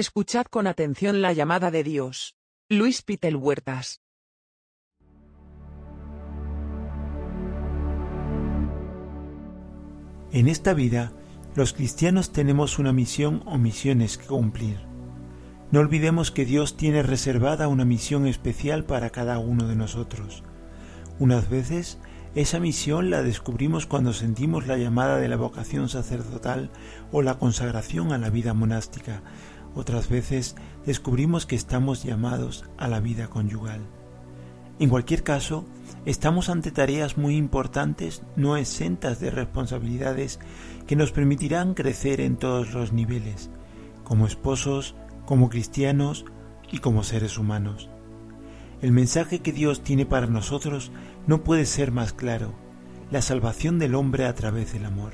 Escuchad con atención la llamada de Dios. Luis Pitel Huertas. En esta vida, los cristianos tenemos una misión o misiones que cumplir. No olvidemos que Dios tiene reservada una misión especial para cada uno de nosotros. Unas veces esa misión la descubrimos cuando sentimos la llamada de la vocación sacerdotal o la consagración a la vida monástica. Otras veces descubrimos que estamos llamados a la vida conyugal. En cualquier caso, estamos ante tareas muy importantes, no exentas de responsabilidades que nos permitirán crecer en todos los niveles, como esposos, como cristianos y como seres humanos. El mensaje que Dios tiene para nosotros no puede ser más claro, la salvación del hombre a través del amor.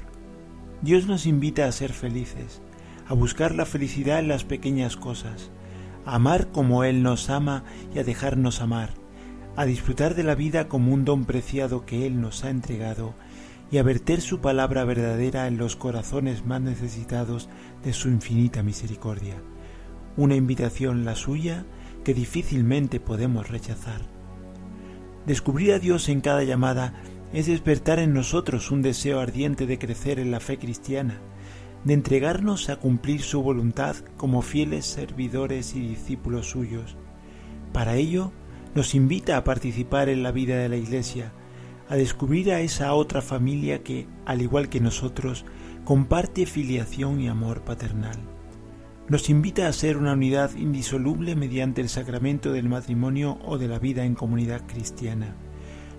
Dios nos invita a ser felices, a buscar la felicidad en las pequeñas cosas, a amar como Él nos ama y a dejarnos amar, a disfrutar de la vida como un don preciado que Él nos ha entregado y a verter su palabra verdadera en los corazones más necesitados de su infinita misericordia. Una invitación la suya que difícilmente podemos rechazar. Descubrir a Dios en cada llamada es despertar en nosotros un deseo ardiente de crecer en la fe cristiana, de entregarnos a cumplir su voluntad como fieles servidores y discípulos suyos. Para ello, nos invita a participar en la vida de la Iglesia, a descubrir a esa otra familia que, al igual que nosotros, comparte filiación y amor paternal. Nos invita a ser una unidad indisoluble mediante el sacramento del matrimonio o de la vida en comunidad cristiana.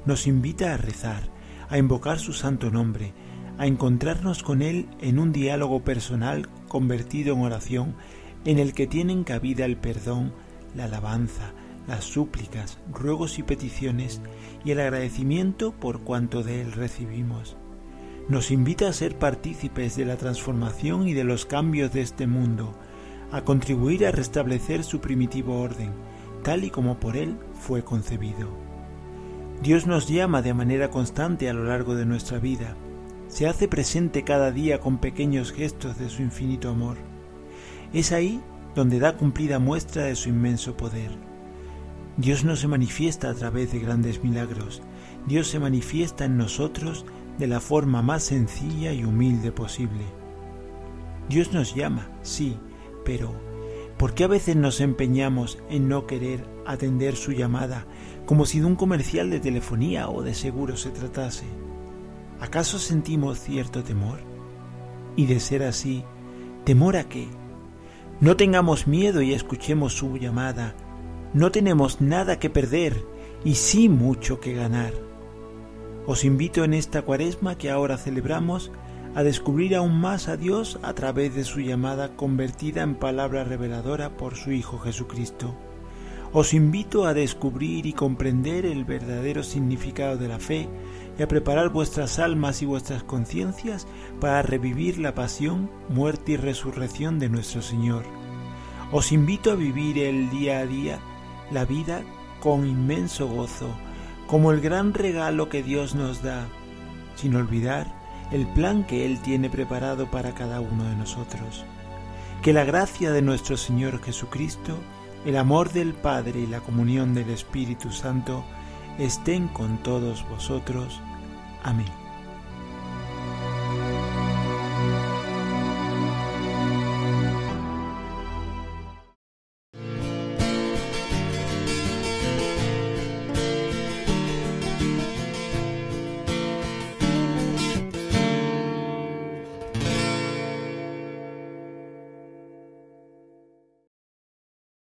Nos invita a rezar, a invocar su santo nombre, a encontrarnos con Él en un diálogo personal convertido en oración en el que tienen cabida el perdón, la alabanza, las súplicas, ruegos y peticiones y el agradecimiento por cuanto de Él recibimos. Nos invita a ser partícipes de la transformación y de los cambios de este mundo, a contribuir a restablecer su primitivo orden, tal y como por Él fue concebido. Dios nos llama de manera constante a lo largo de nuestra vida, se hace presente cada día con pequeños gestos de su infinito amor. Es ahí donde da cumplida muestra de su inmenso poder. Dios no se manifiesta a través de grandes milagros, Dios se manifiesta en nosotros de la forma más sencilla y humilde posible. Dios nos llama, sí, pero ¿por qué a veces nos empeñamos en no querer atender su llamada como si de un comercial de telefonía o de seguro se tratase? ¿Acaso sentimos cierto temor? Y de ser así, ¿temor a qué? No tengamos miedo y escuchemos su llamada no tenemos nada que perder y sí mucho que ganar. Os invito en esta cuaresma que ahora celebramos a descubrir aún más a Dios a través de su llamada convertida en palabra reveladora por su Hijo Jesucristo. Os invito a descubrir y comprender el verdadero significado de la fe y a preparar vuestras almas y vuestras conciencias para revivir la pasión, muerte y resurrección de nuestro Señor. Os invito a vivir el día a día la vida con inmenso gozo, como el gran regalo que Dios nos da, sin olvidar el plan que Él tiene preparado para cada uno de nosotros. Que la gracia de nuestro Señor Jesucristo, el amor del Padre y la comunión del Espíritu Santo estén con todos vosotros. Amén.